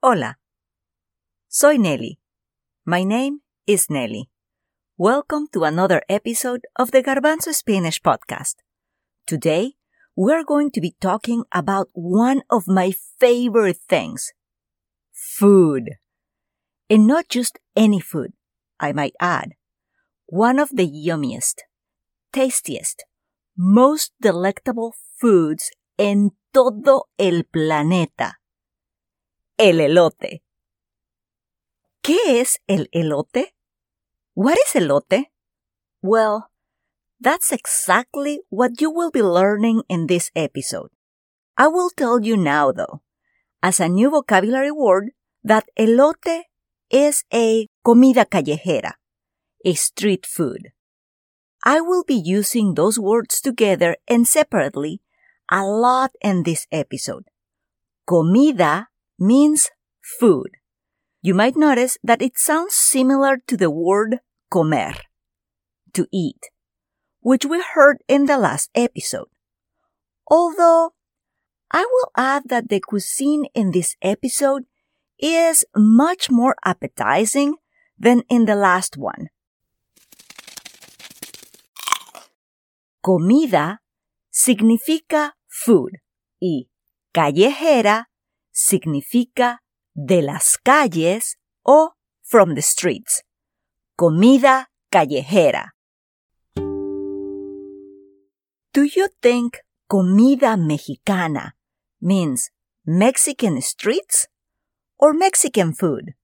Hola. Soy Nelly. My name is Nelly. Welcome to another episode of the Garbanzo Spanish podcast. Today, we're going to be talking about one of my favorite things. Food. And not just any food, I might add. One of the yummiest, tastiest, most delectable foods en todo el planeta. El elote. ¿Qué es el elote? What is elote? Well, that's exactly what you will be learning in this episode. I will tell you now, though, as a new vocabulary word, that elote is a comida callejera, a street food. I will be using those words together and separately a lot in this episode. Comida means food. You might notice that it sounds similar to the word comer, to eat, which we heard in the last episode. Although, I will add that the cuisine in this episode is much more appetizing than in the last one. Comida significa food y callejera significa de las calles o from the streets. Comida callejera. Do you think comida mexicana means Mexican streets or Mexican food?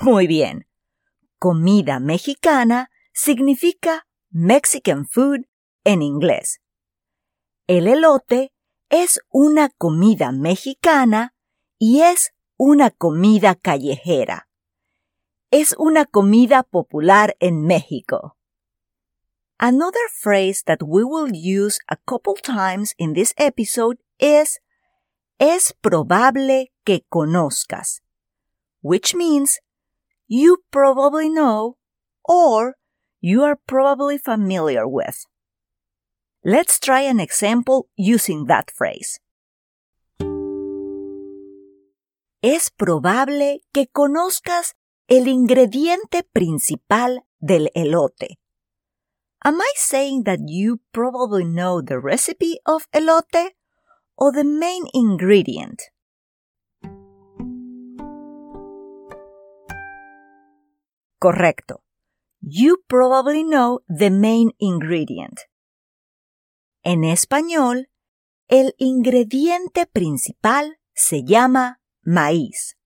Muy bien. Comida mexicana significa Mexican food en inglés. El elote es una comida mexicana y es una comida callejera. Es una comida popular en México. Another phrase that we will use a couple times in this episode is es probable que conozcas, which means you probably know or you are probably familiar with. Let's try an example using that phrase. Es probable que conozcas el ingrediente principal del elote. Am I saying that you probably know the recipe of elote or the main ingredient? Correcto. You probably know the main ingredient. En español, el ingrediente principal se llama maíz.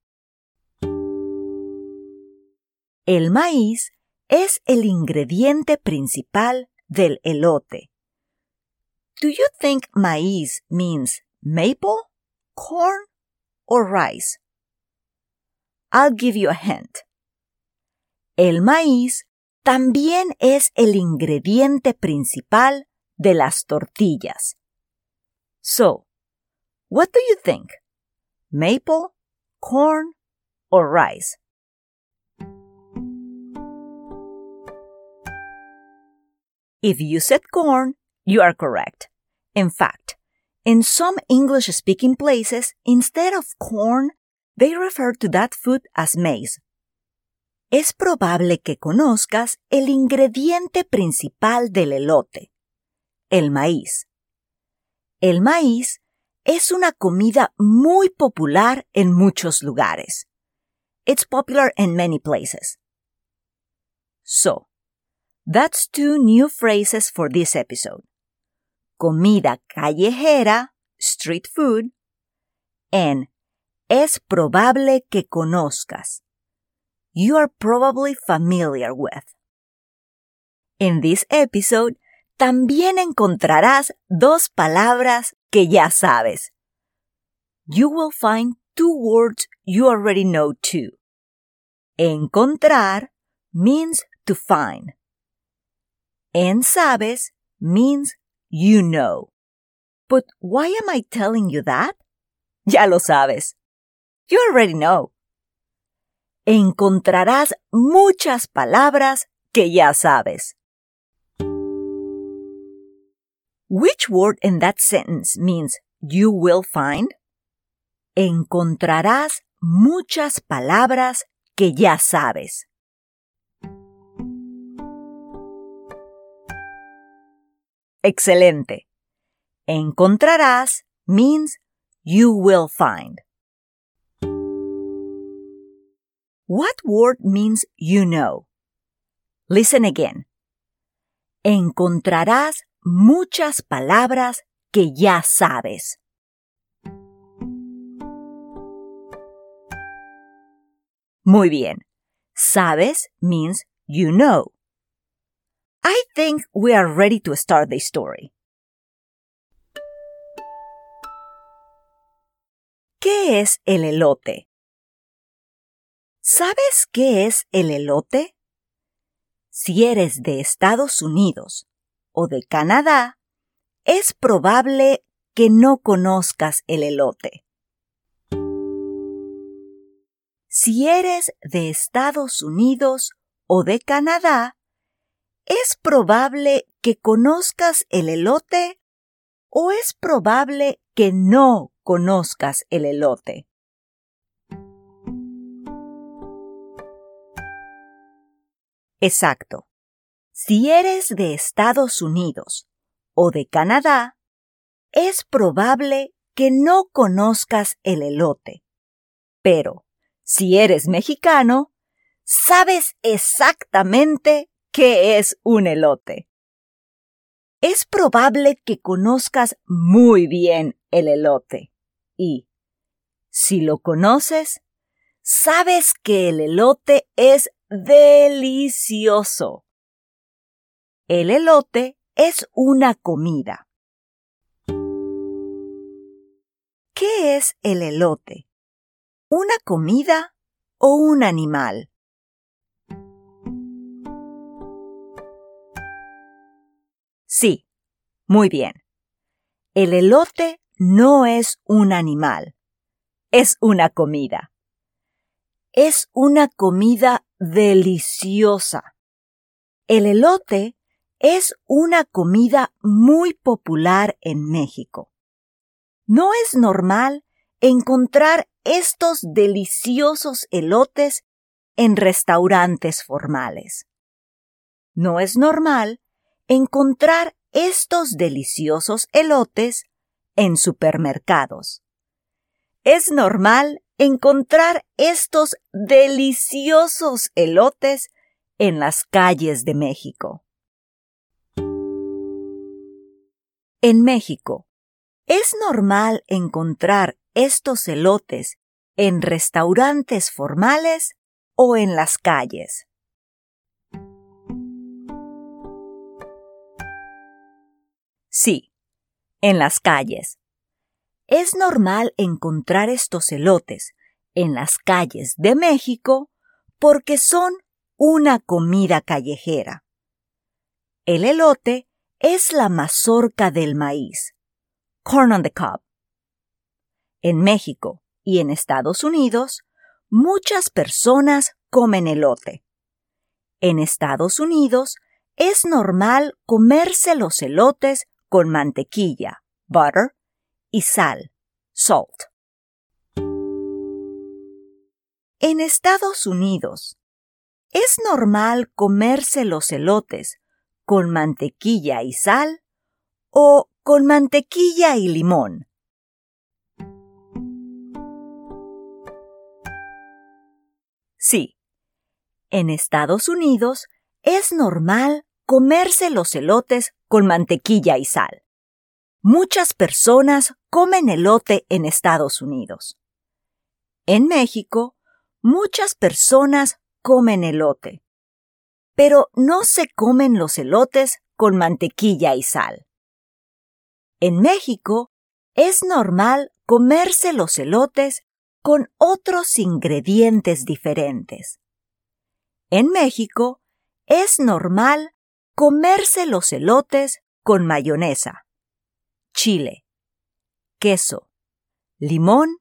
El maíz es el ingrediente principal del elote. Do you think maíz means maple, corn, or rice? I'll give you a hint. El maíz también es el ingrediente principal de las tortillas. So, what do you think? Maple, corn, or rice? If you said corn, you are correct. In fact, in some English speaking places, instead of corn, they refer to that food as maize. Es probable que conozcas el ingrediente principal del elote el maíz. El maíz es una comida muy popular en muchos lugares. It's popular in many places. So, that's two new phrases for this episode. Comida callejera, street food, and es probable que conozcas. You are probably familiar with. In this episode, también encontrarás dos palabras que ya sabes. You will find two words you already know too. Encontrar means to find. En sabes means you know. But why am I telling you that? Ya lo sabes. You already know. Encontrarás muchas palabras que ya sabes. Which word in that sentence means you will find? Encontrarás muchas palabras que ya sabes. Excelente. Encontrarás means you will find. What word means you know? Listen again. Encontrarás muchas palabras que ya sabes. Muy bien. Sabes means you know. I think we are ready to start the story. ¿Qué es el elote? ¿Sabes qué es el elote? Si eres de Estados Unidos o de Canadá, es probable que no conozcas el elote. Si eres de Estados Unidos o de Canadá, es probable que conozcas el elote o es probable que no conozcas el elote. Exacto. Si eres de Estados Unidos o de Canadá, es probable que no conozcas el elote. Pero, si eres mexicano, sabes exactamente qué es un elote. Es probable que conozcas muy bien el elote y, si lo conoces, sabes que el elote es delicioso. El elote es una comida. ¿Qué es el elote? ¿Una comida o un animal? Sí, muy bien. El elote no es un animal, es una comida. Es una comida deliciosa. El elote es una comida muy popular en México. No es normal encontrar estos deliciosos elotes en restaurantes formales. No es normal encontrar estos deliciosos elotes en supermercados. Es normal encontrar estos deliciosos elotes en las calles de México. En México, es normal encontrar estos elotes en restaurantes formales o en las calles. Sí, en las calles. Es normal encontrar estos elotes en las calles de México porque son una comida callejera. El elote es la mazorca del maíz, corn on the cob. En México y en Estados Unidos, muchas personas comen elote. En Estados Unidos es normal comerse los elotes con mantequilla, butter, y sal, salt. En Estados Unidos, ¿es normal comerse los elotes con mantequilla y sal o con mantequilla y limón? Sí, en Estados Unidos es normal comerse los elotes con mantequilla y sal. Muchas personas comen elote en Estados Unidos. En México, muchas personas comen elote. Pero no se comen los elotes con mantequilla y sal. En México es normal comerse los elotes con otros ingredientes diferentes. En México es normal comerse los elotes con mayonesa, chile, queso, limón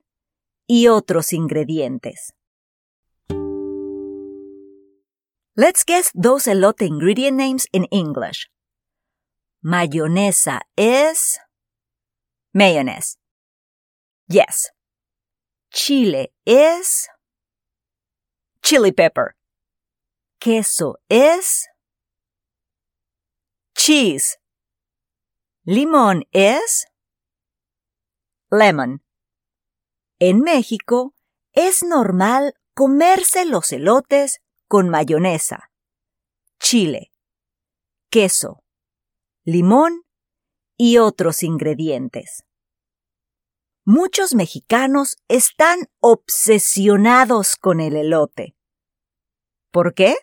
y otros ingredientes. Let's guess those elote ingredient names in English. Mayonesa is mayonnaise. Yes. Chile is chili pepper. Queso is cheese. Limón es lemon. En México es normal comerse los elotes con mayonesa, chile, queso, limón y otros ingredientes. Muchos mexicanos están obsesionados con el elote. ¿Por qué?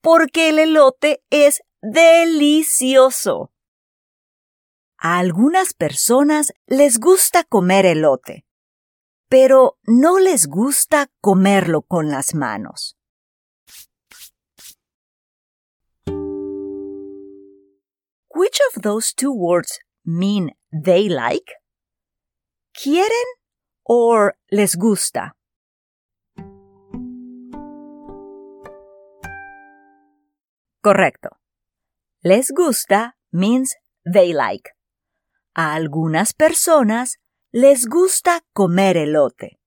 Porque el elote es delicioso. A algunas personas les gusta comer elote, pero no les gusta comerlo con las manos. Which of those two words mean they like? ¿Quieren or les gusta? Correcto. Les gusta means they like. A algunas personas les gusta comer elote,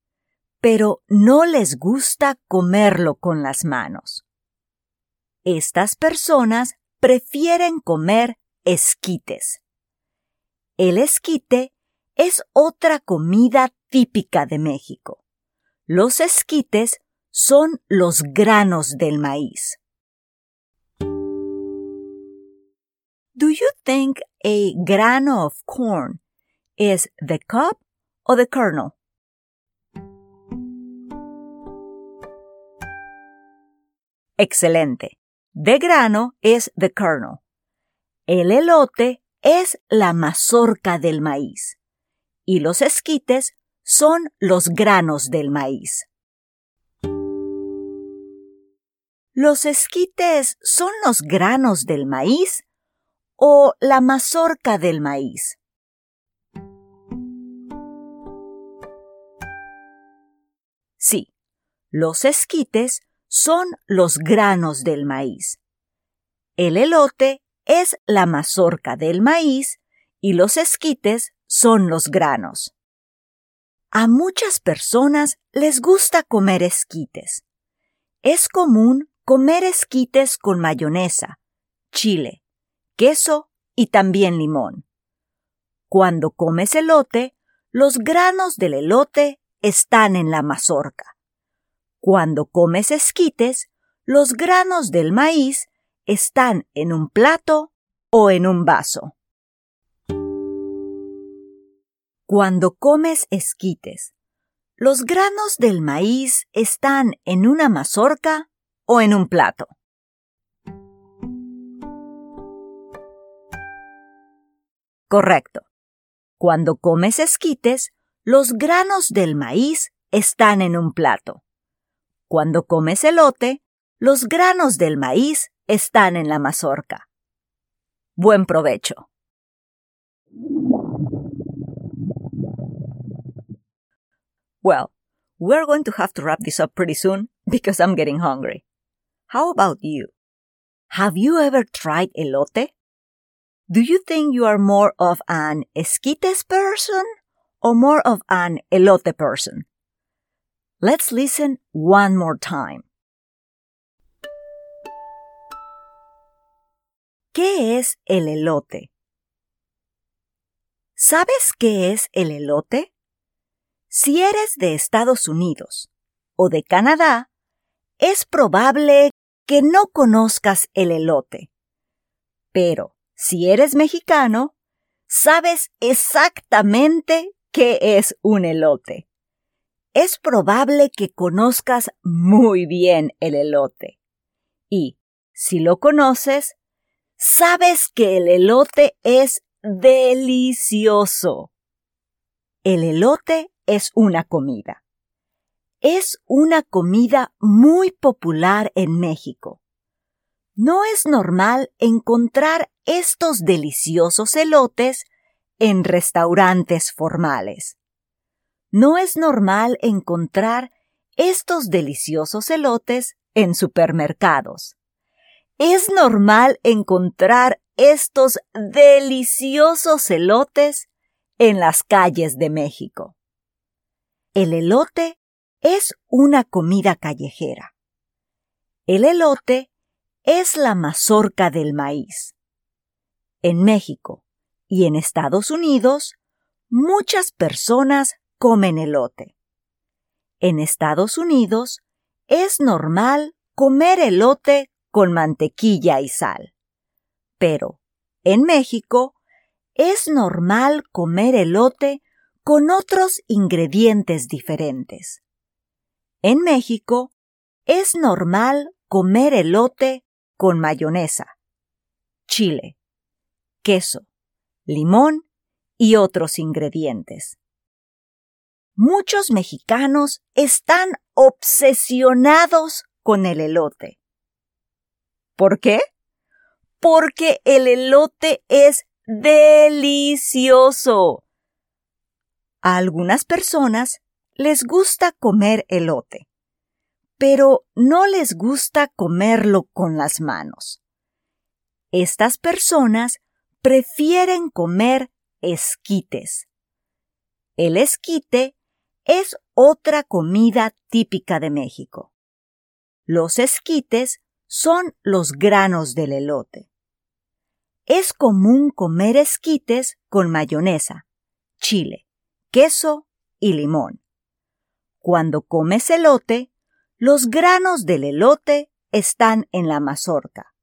pero no les gusta comerlo con las manos. Estas personas prefieren comer esquites. El esquite es otra comida típica de México. Los esquites son los granos del maíz. Do you think a grano of corn is the cob or the kernel? Excelente. De grano es the kernel. El elote es la mazorca del maíz. Y los esquites son los granos del maíz. ¿Los esquites son los granos del maíz o la mazorca del maíz? Sí, los esquites son los granos del maíz. El elote es la mazorca del maíz y los esquites son los granos. A muchas personas les gusta comer esquites. Es común comer esquites con mayonesa, chile, queso y también limón. Cuando comes elote, los granos del elote están en la mazorca. Cuando comes esquites, los granos del maíz están en un plato o en un vaso. Cuando comes esquites, ¿los granos del maíz están en una mazorca o en un plato? Correcto. Cuando comes esquites, los granos del maíz están en un plato. Cuando comes elote, los granos del maíz están en la mazorca. Buen provecho. Well, we're going to have to wrap this up pretty soon because I'm getting hungry. How about you? Have you ever tried elote? Do you think you are more of an esquites person or more of an elote person? Let's listen one more time. ¿Qué es el elote? ¿Sabes qué es el elote? Si eres de Estados Unidos o de Canadá, es probable que no conozcas el elote. Pero si eres mexicano, sabes exactamente qué es un elote. Es probable que conozcas muy bien el elote. Y, si lo conoces, sabes que el elote es delicioso. El elote es una comida. Es una comida muy popular en México. No es normal encontrar estos deliciosos elotes en restaurantes formales. No es normal encontrar estos deliciosos elotes en supermercados. Es normal encontrar estos deliciosos elotes en las calles de México. El elote es una comida callejera. El elote es la mazorca del maíz. En México y en Estados Unidos, muchas personas comen elote. En Estados Unidos es normal comer elote con mantequilla y sal. Pero en México es normal comer elote con otros ingredientes diferentes. En México es normal comer elote con mayonesa, chile, queso, limón y otros ingredientes. Muchos mexicanos están obsesionados con el elote. ¿Por qué? Porque el elote es delicioso. A algunas personas les gusta comer elote, pero no les gusta comerlo con las manos. Estas personas prefieren comer esquites. El esquite es otra comida típica de México. Los esquites son los granos del elote. Es común comer esquites con mayonesa, chile, queso y limón. Cuando comes elote, los granos del elote están en la mazorca.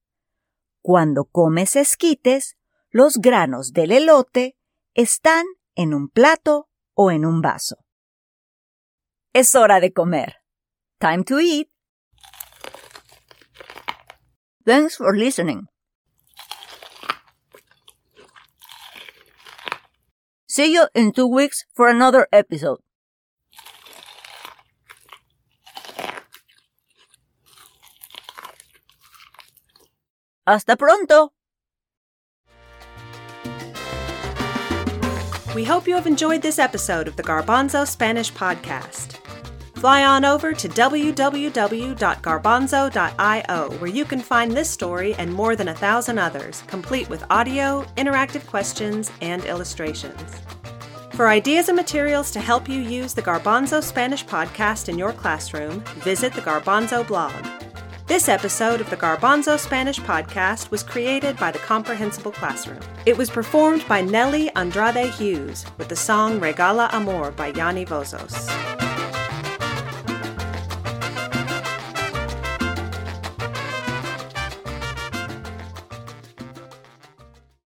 Cuando comes esquites, los granos del elote están en un plato o en un vaso. Es hora de comer. Time to eat. Thanks for listening. See you in two weeks for another episode. Hasta pronto! We hope you have enjoyed this episode of the Garbanzo Spanish Podcast. Fly on over to www.garbanzo.io where you can find this story and more than a thousand others, complete with audio, interactive questions, and illustrations. For ideas and materials to help you use the Garbanzo Spanish podcast in your classroom, visit the Garbanzo blog. This episode of the Garbanzo Spanish podcast was created by the Comprehensible Classroom. It was performed by Nelly Andrade Hughes with the song Regala Amor by Yanni Vozos.